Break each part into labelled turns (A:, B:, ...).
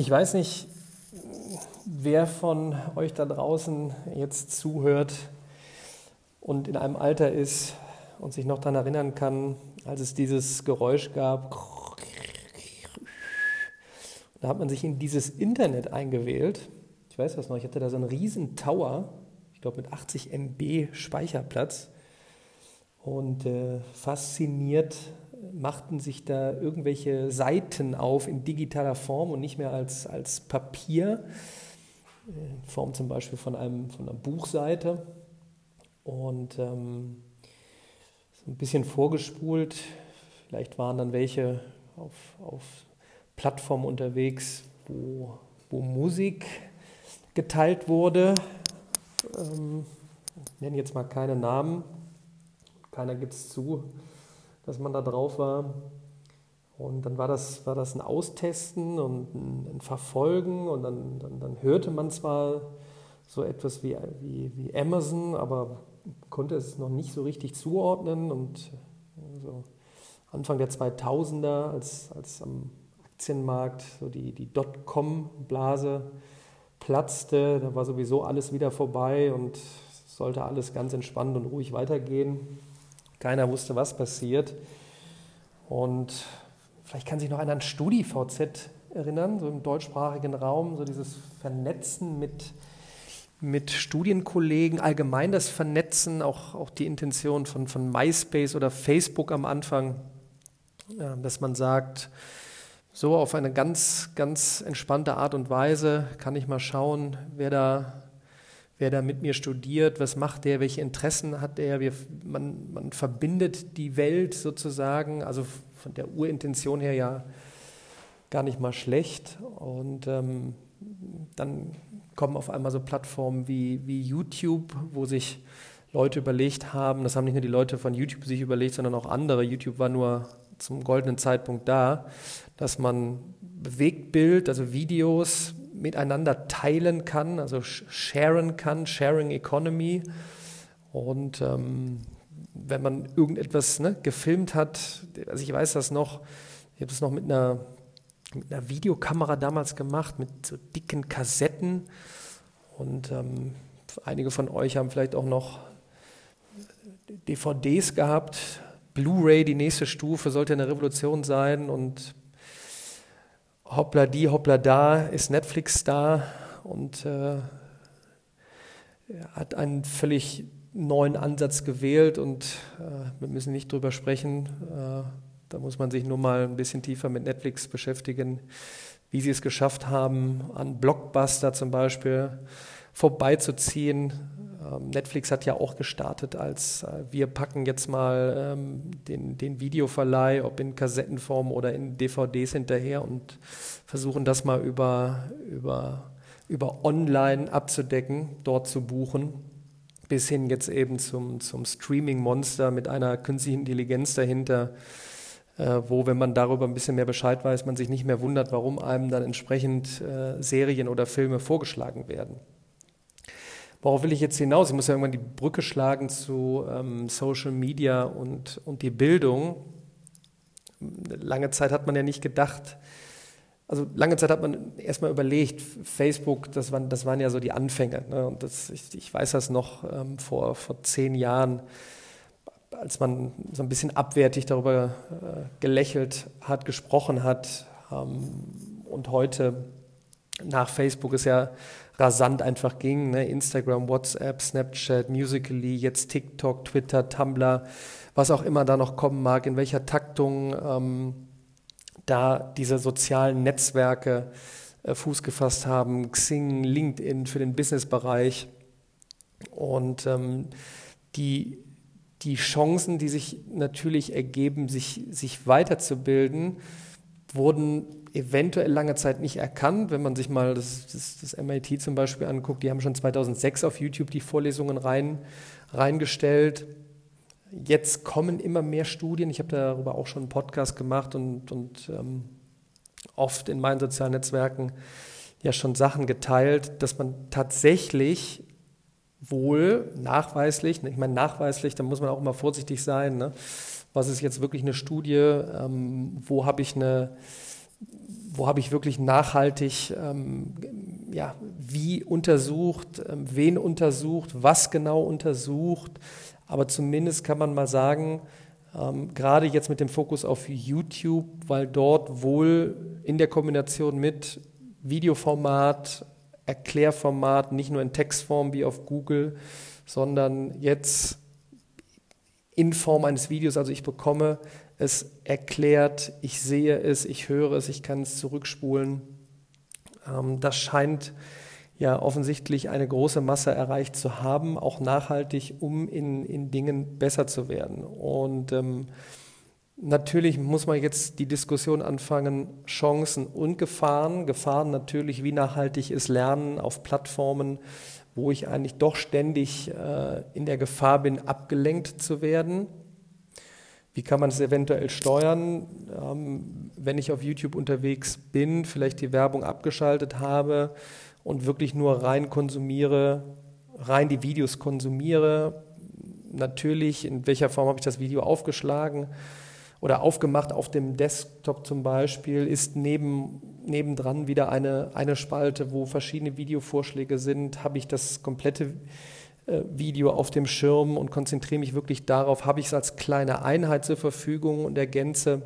A: Ich weiß nicht, wer von euch da draußen jetzt zuhört und in einem Alter ist und sich noch daran erinnern kann, als es dieses Geräusch gab. Da hat man sich in dieses Internet eingewählt. Ich weiß das noch, ich hatte da so einen riesen Tower, ich glaube mit 80 MB Speicherplatz. Und äh, fasziniert machten sich da irgendwelche Seiten auf in digitaler Form und nicht mehr als, als Papier, in Form zum Beispiel von, einem, von einer Buchseite. Und ähm, so ein bisschen vorgespult, vielleicht waren dann welche auf, auf Plattformen unterwegs, wo, wo Musik geteilt wurde. Ähm, ich nenne jetzt mal keine Namen, keiner gibt es zu dass man da drauf war. Und dann war das, war das ein Austesten und ein, Verfolgen und dann, dann, dann, hörte man zwar so etwas wie, wie, wie Amazon, aber konnte es noch nicht so richtig zuordnen und so Anfang der 2000er, als, als am Aktienmarkt so die, die Dotcom-Blase platzte, da war sowieso alles wieder vorbei und sollte alles ganz entspannt und ruhig weitergehen. Keiner wusste, was passiert. Und vielleicht kann sich noch einer an StudiVZ erinnern, so im deutschsprachigen Raum, so dieses Vernetzen mit, mit Studienkollegen, allgemein das Vernetzen, auch, auch die Intention von, von MySpace oder Facebook am Anfang, dass man sagt, so auf eine ganz, ganz entspannte Art und Weise kann ich mal schauen, wer da wer da mit mir studiert, was macht der, welche Interessen hat der. Wir, man, man verbindet die Welt sozusagen, also von der Urintention her ja gar nicht mal schlecht. Und ähm, dann kommen auf einmal so Plattformen wie, wie YouTube, wo sich Leute überlegt haben, das haben nicht nur die Leute von YouTube sich überlegt, sondern auch andere. YouTube war nur zum goldenen Zeitpunkt da, dass man Bewegtbild, also Videos miteinander teilen kann, also sharen kann, Sharing Economy. Und ähm, wenn man irgendetwas ne, gefilmt hat, also ich weiß das noch, ich habe das noch mit einer, mit einer Videokamera damals gemacht, mit so dicken Kassetten. Und ähm, einige von euch haben vielleicht auch noch DVDs gehabt. Blu-ray, die nächste Stufe, sollte eine Revolution sein. Und hoppla die, hoppla da, ist Netflix da und äh, hat einen völlig neuen Ansatz gewählt und äh, wir müssen nicht drüber sprechen. Äh, da muss man sich nur mal ein bisschen tiefer mit Netflix beschäftigen, wie sie es geschafft haben, an Blockbuster zum Beispiel vorbeizuziehen, Netflix hat ja auch gestartet als äh, wir packen jetzt mal ähm, den, den Videoverleih, ob in Kassettenform oder in DVDs hinterher und versuchen das mal über, über, über online abzudecken, dort zu buchen, bis hin jetzt eben zum, zum Streaming-Monster mit einer künstlichen Intelligenz dahinter, äh, wo, wenn man darüber ein bisschen mehr Bescheid weiß, man sich nicht mehr wundert, warum einem dann entsprechend äh, Serien oder Filme vorgeschlagen werden. Worauf will ich jetzt hinaus? Ich muss ja irgendwann die Brücke schlagen zu ähm, Social Media und, und die Bildung. Lange Zeit hat man ja nicht gedacht, also lange Zeit hat man erstmal überlegt, Facebook, das waren, das waren ja so die Anfänge. Ne? Und das, ich, ich, weiß das noch ähm, vor, vor zehn Jahren, als man so ein bisschen abwertig darüber äh, gelächelt hat, gesprochen hat. Ähm, und heute nach Facebook ist ja rasant einfach ging. Ne? Instagram, WhatsApp, Snapchat, Musically, jetzt TikTok, Twitter, Tumblr, was auch immer da noch kommen mag, in welcher Taktung ähm, da diese sozialen Netzwerke äh, Fuß gefasst haben, Xing, LinkedIn für den Businessbereich und ähm, die, die Chancen, die sich natürlich ergeben, sich, sich weiterzubilden, wurden eventuell lange Zeit nicht erkannt. Wenn man sich mal das, das, das, MIT zum Beispiel anguckt, die haben schon 2006 auf YouTube die Vorlesungen rein, reingestellt. Jetzt kommen immer mehr Studien. Ich habe darüber auch schon einen Podcast gemacht und, und ähm, oft in meinen sozialen Netzwerken ja schon Sachen geteilt, dass man tatsächlich wohl nachweislich, ich meine nachweislich, da muss man auch immer vorsichtig sein, ne? Was ist jetzt wirklich eine Studie, ähm, wo habe ich eine wo habe ich wirklich nachhaltig, ähm, ja, wie untersucht, ähm, wen untersucht, was genau untersucht. Aber zumindest kann man mal sagen, ähm, gerade jetzt mit dem Fokus auf YouTube, weil dort wohl in der Kombination mit Videoformat, Erklärformat, nicht nur in Textform wie auf Google, sondern jetzt in Form eines Videos, also ich bekomme es erklärt, ich sehe es, ich höre es, ich kann es zurückspulen. Ähm, das scheint ja offensichtlich eine große Masse erreicht zu haben, auch nachhaltig, um in, in Dingen besser zu werden. Und ähm, natürlich muss man jetzt die Diskussion anfangen, Chancen und Gefahren. Gefahren natürlich, wie nachhaltig ist Lernen auf Plattformen, wo ich eigentlich doch ständig äh, in der Gefahr bin, abgelenkt zu werden. Wie kann man es eventuell steuern, ähm, wenn ich auf YouTube unterwegs bin, vielleicht die Werbung abgeschaltet habe und wirklich nur rein konsumiere, rein die Videos konsumiere? Natürlich, in welcher Form habe ich das Video aufgeschlagen oder aufgemacht auf dem Desktop zum Beispiel, ist neben, nebendran wieder eine, eine Spalte, wo verschiedene Videovorschläge sind. Habe ich das komplette äh, Video auf dem Schirm und konzentriere mich wirklich darauf, habe ich es als kleine Einheit zur Verfügung und ergänze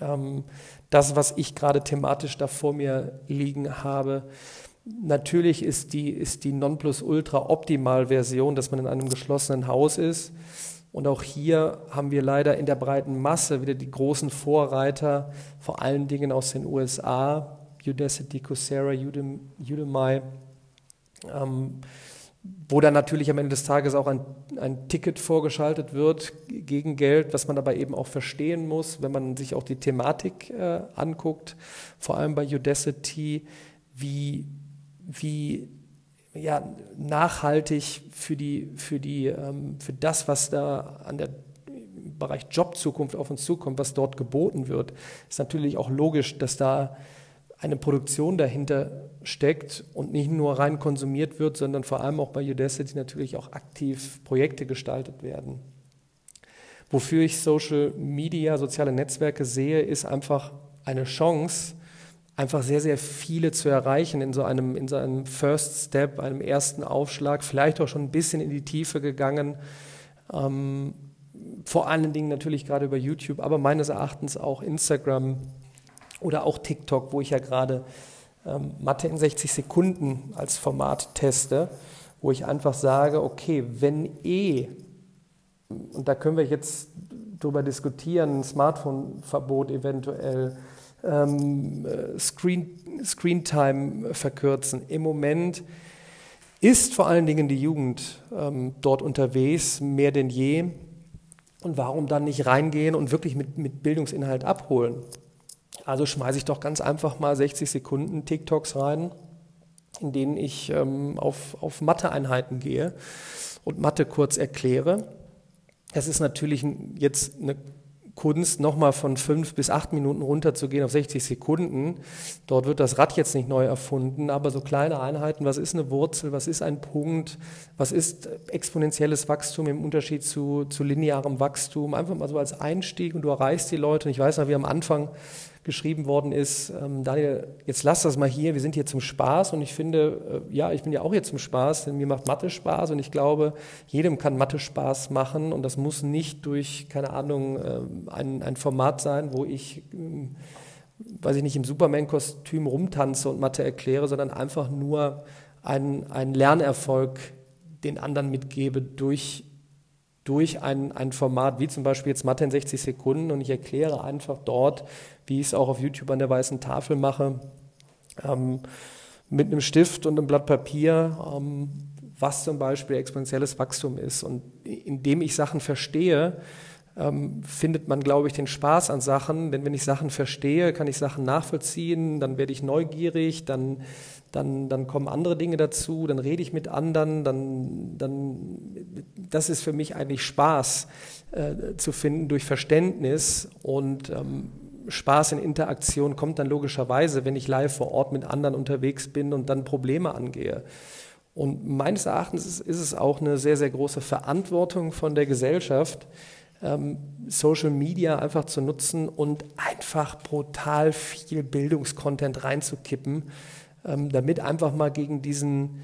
A: ähm, das, was ich gerade thematisch da vor mir liegen habe. Natürlich ist die, ist die Nonplusultra-Optimal-Version, dass man in einem geschlossenen Haus ist. Und auch hier haben wir leider in der breiten Masse wieder die großen Vorreiter, vor allen Dingen aus den USA, Udacity, Coursera, Udemy, ähm, wo dann natürlich am Ende des Tages auch ein, ein Ticket vorgeschaltet wird gegen Geld, was man aber eben auch verstehen muss, wenn man sich auch die Thematik äh, anguckt, vor allem bei Udacity, wie, wie ja, nachhaltig für, die, für, die, ähm, für das, was da an der Bereich Jobzukunft auf uns zukommt, was dort geboten wird, ist natürlich auch logisch, dass da eine Produktion dahinter steckt und nicht nur rein konsumiert wird, sondern vor allem auch bei Udacity natürlich auch aktiv Projekte gestaltet werden. Wofür ich Social Media, soziale Netzwerke sehe, ist einfach eine Chance, einfach sehr, sehr viele zu erreichen in so einem, in so einem First Step, einem ersten Aufschlag, vielleicht auch schon ein bisschen in die Tiefe gegangen. Ähm, vor allen Dingen natürlich gerade über YouTube, aber meines Erachtens auch Instagram, oder auch TikTok, wo ich ja gerade ähm, Mathe in 60 Sekunden als Format teste, wo ich einfach sage, okay, wenn eh, und da können wir jetzt drüber diskutieren, Smartphone-Verbot eventuell, ähm, Screen, Screen Time verkürzen. Im Moment ist vor allen Dingen die Jugend ähm, dort unterwegs, mehr denn je. Und warum dann nicht reingehen und wirklich mit, mit Bildungsinhalt abholen? Also schmeiße ich doch ganz einfach mal 60 Sekunden TikToks rein, in denen ich ähm, auf, auf Mathe-Einheiten gehe und Mathe kurz erkläre. Es ist natürlich jetzt eine Kunst, nochmal von fünf bis acht Minuten runterzugehen auf 60 Sekunden. Dort wird das Rad jetzt nicht neu erfunden, aber so kleine Einheiten, was ist eine Wurzel, was ist ein Punkt, was ist exponentielles Wachstum im Unterschied zu, zu linearem Wachstum, einfach mal so als Einstieg und du erreichst die Leute. Und ich weiß noch, wie am Anfang geschrieben worden ist, ähm, Daniel, jetzt lass das mal hier, wir sind hier zum Spaß und ich finde, äh, ja, ich bin ja auch hier zum Spaß, denn mir macht Mathe Spaß und ich glaube, jedem kann Mathe Spaß machen und das muss nicht durch, keine Ahnung, äh, ein, ein Format sein, wo ich, äh, weiß ich nicht, im Superman-Kostüm rumtanze und Mathe erkläre, sondern einfach nur einen Lernerfolg den anderen mitgebe durch durch ein, ein Format wie zum Beispiel jetzt Mathe in 60 Sekunden und ich erkläre einfach dort, wie ich es auch auf YouTube an der weißen Tafel mache, ähm, mit einem Stift und einem Blatt Papier, ähm, was zum Beispiel exponentielles Wachstum ist. Und indem ich Sachen verstehe, ähm, findet man, glaube ich, den Spaß an Sachen. Denn wenn ich Sachen verstehe, kann ich Sachen nachvollziehen, dann werde ich neugierig, dann, dann, dann kommen andere Dinge dazu, dann rede ich mit anderen, dann, dann das ist für mich eigentlich Spaß äh, zu finden durch Verständnis und ähm, Spaß in Interaktion kommt dann logischerweise, wenn ich live vor Ort mit anderen unterwegs bin und dann Probleme angehe. Und meines Erachtens ist, ist es auch eine sehr, sehr große Verantwortung von der Gesellschaft, ähm, Social Media einfach zu nutzen und einfach brutal viel Bildungskontent reinzukippen, ähm, damit einfach mal gegen diesen,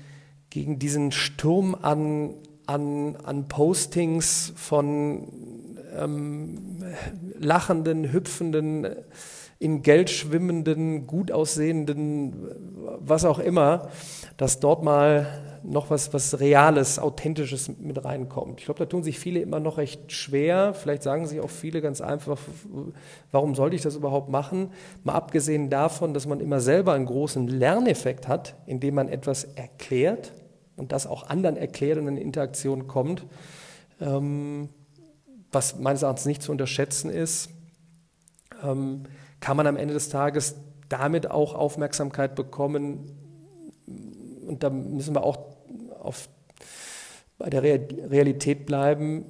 A: gegen diesen Sturm an, an, an Postings von ähm, lachenden, hüpfenden, in Geld schwimmenden, gut aussehenden, was auch immer, dass dort mal noch was, was Reales, Authentisches mit reinkommt. Ich glaube, da tun sich viele immer noch recht schwer. Vielleicht sagen sich auch viele ganz einfach, warum sollte ich das überhaupt machen? Mal abgesehen davon, dass man immer selber einen großen Lerneffekt hat, indem man etwas erklärt und das auch anderen erklärt und in Interaktion kommt. Ähm, was meines Erachtens nicht zu unterschätzen ist, ähm, kann man am Ende des Tages damit auch Aufmerksamkeit bekommen. Und da müssen wir auch auf, bei der Realität bleiben.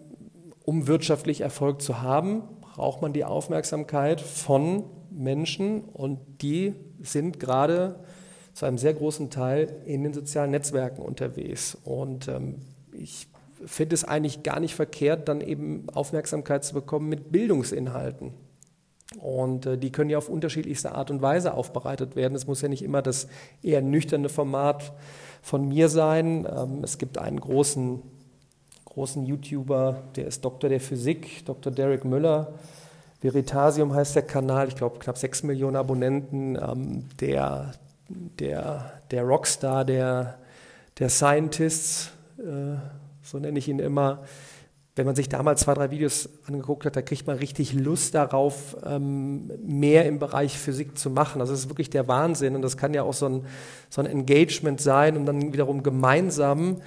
A: Um wirtschaftlich Erfolg zu haben, braucht man die Aufmerksamkeit von Menschen und die sind gerade zu einem sehr großen Teil in den sozialen Netzwerken unterwegs. Und ähm, ich finde es eigentlich gar nicht verkehrt, dann eben Aufmerksamkeit zu bekommen mit Bildungsinhalten. Und äh, die können ja auf unterschiedlichste Art und Weise aufbereitet werden. Es muss ja nicht immer das eher nüchterne Format von mir sein. Ähm, es gibt einen großen, großen YouTuber, der ist Doktor der Physik, Dr. Derek Müller. Veritasium heißt der Kanal, ich glaube knapp 6 Millionen Abonnenten. Ähm, der, der, der Rockstar der, der Scientists, äh, so nenne ich ihn immer. Wenn man sich damals zwei, drei Videos angeguckt hat, da kriegt man richtig Lust darauf, ähm, mehr im Bereich Physik zu machen. Also das ist wirklich der Wahnsinn und das kann ja auch so ein, so ein Engagement sein, um dann wiederum gemeinsam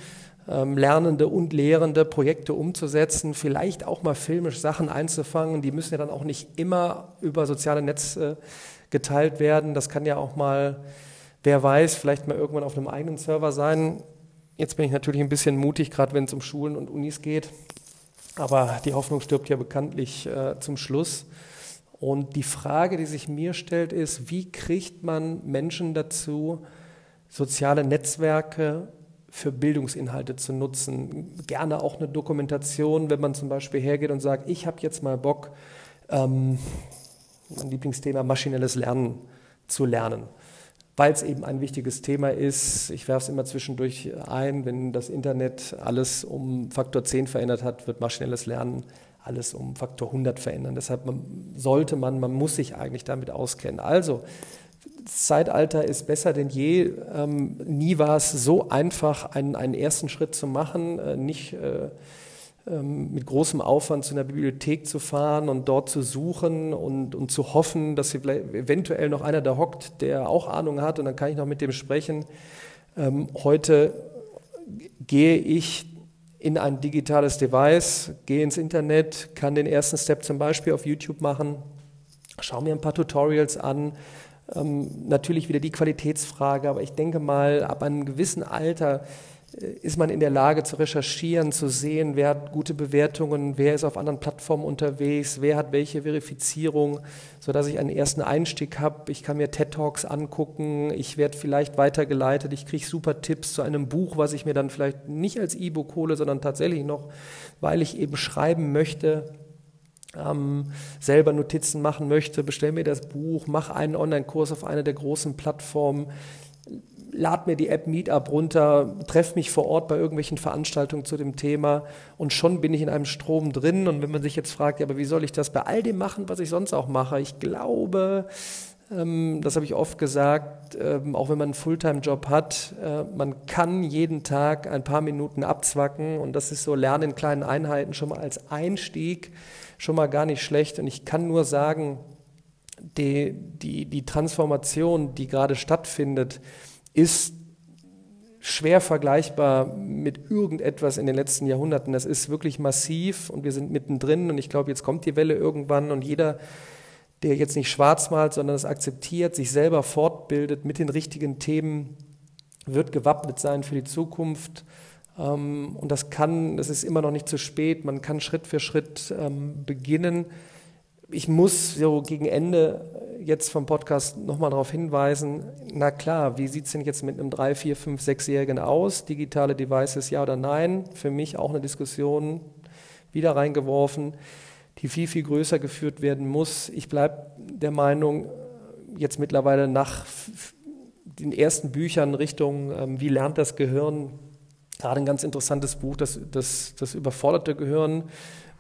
A: ähm, Lernende und Lehrende Projekte umzusetzen, vielleicht auch mal filmisch Sachen einzufangen. Die müssen ja dann auch nicht immer über soziale Netze geteilt werden. Das kann ja auch mal, wer weiß, vielleicht mal irgendwann auf einem eigenen Server sein. Jetzt bin ich natürlich ein bisschen mutig, gerade wenn es um Schulen und Unis geht. Aber die Hoffnung stirbt ja bekanntlich äh, zum Schluss. Und die Frage, die sich mir stellt, ist, wie kriegt man Menschen dazu, soziale Netzwerke für Bildungsinhalte zu nutzen? Gerne auch eine Dokumentation, wenn man zum Beispiel hergeht und sagt, ich habe jetzt mal Bock, ähm, mein Lieblingsthema maschinelles Lernen zu lernen weil es eben ein wichtiges Thema ist. Ich werfe es immer zwischendurch ein, wenn das Internet alles um Faktor 10 verändert hat, wird maschinelles Lernen alles um Faktor 100 verändern. Deshalb sollte man, man muss sich eigentlich damit auskennen. Also, das Zeitalter ist besser denn je. Ähm, nie war es so einfach, einen, einen ersten Schritt zu machen, äh, nicht äh, mit großem Aufwand zu einer Bibliothek zu fahren und dort zu suchen und, und zu hoffen, dass eventuell noch einer da hockt, der auch Ahnung hat und dann kann ich noch mit dem sprechen. Ähm, heute gehe ich in ein digitales Device, gehe ins Internet, kann den ersten Step zum Beispiel auf YouTube machen, schaue mir ein paar Tutorials an. Ähm, natürlich wieder die Qualitätsfrage, aber ich denke mal, ab einem gewissen Alter ist man in der Lage zu recherchieren, zu sehen, wer hat gute Bewertungen, wer ist auf anderen Plattformen unterwegs, wer hat welche Verifizierung, sodass ich einen ersten Einstieg habe. Ich kann mir TED Talks angucken, ich werde vielleicht weitergeleitet, ich kriege super Tipps zu einem Buch, was ich mir dann vielleicht nicht als E-Book hole, sondern tatsächlich noch, weil ich eben schreiben möchte, ähm, selber Notizen machen möchte, bestell mir das Buch, mach einen Online-Kurs auf einer der großen Plattformen lad mir die App Meetup runter, treff mich vor Ort bei irgendwelchen Veranstaltungen zu dem Thema und schon bin ich in einem Strom drin. Und wenn man sich jetzt fragt, ja, aber wie soll ich das bei all dem machen, was ich sonst auch mache? Ich glaube, ähm, das habe ich oft gesagt, ähm, auch wenn man einen Fulltime-Job hat, äh, man kann jeden Tag ein paar Minuten abzwacken und das ist so Lernen in kleinen Einheiten schon mal als Einstieg schon mal gar nicht schlecht. Und ich kann nur sagen, die, die, die Transformation, die gerade stattfindet, ist schwer vergleichbar mit irgendetwas in den letzten Jahrhunderten. Das ist wirklich massiv und wir sind mittendrin und ich glaube, jetzt kommt die Welle irgendwann und jeder, der jetzt nicht schwarz malt, sondern es akzeptiert, sich selber fortbildet mit den richtigen Themen, wird gewappnet sein für die Zukunft. Ähm, und das kann, das ist immer noch nicht zu spät. Man kann Schritt für Schritt ähm, beginnen. Ich muss so gegen Ende jetzt vom Podcast nochmal darauf hinweisen, na klar, wie sieht es denn jetzt mit einem 3, 4, 5, 6-Jährigen aus? Digitale Devices, ja oder nein? Für mich auch eine Diskussion wieder reingeworfen. die viel, viel größer geführt werden muss. Ich bleibe der Meinung, jetzt mittlerweile nach den ersten Büchern Richtung ähm, Wie lernt das Gehirn, gerade ein ganz interessantes Buch, das, das, das überforderte Gehirn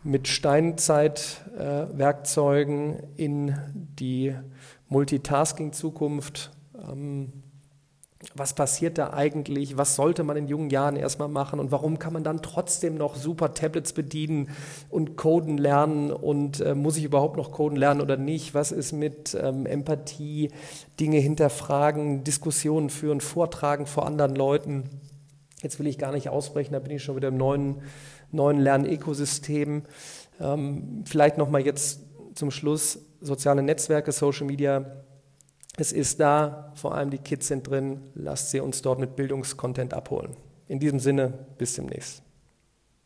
A: mit Steinzeitwerkzeugen äh, in die Multitasking-Zukunft. Ähm, was passiert da eigentlich? Was sollte man in jungen Jahren erstmal machen? Und warum kann man dann trotzdem noch super Tablets bedienen und Coden lernen? Und äh, muss ich überhaupt noch Coden lernen oder nicht? Was ist mit ähm, Empathie, Dinge hinterfragen, Diskussionen führen, vortragen vor anderen Leuten? Jetzt will ich gar nicht ausbrechen, da bin ich schon wieder im neuen, neuen Lernökosystem. Ähm, vielleicht nochmal jetzt zum Schluss soziale Netzwerke, Social Media es ist da, vor allem die Kids sind drin. Lasst sie uns dort mit Bildungskontent abholen. In diesem Sinne, bis demnächst.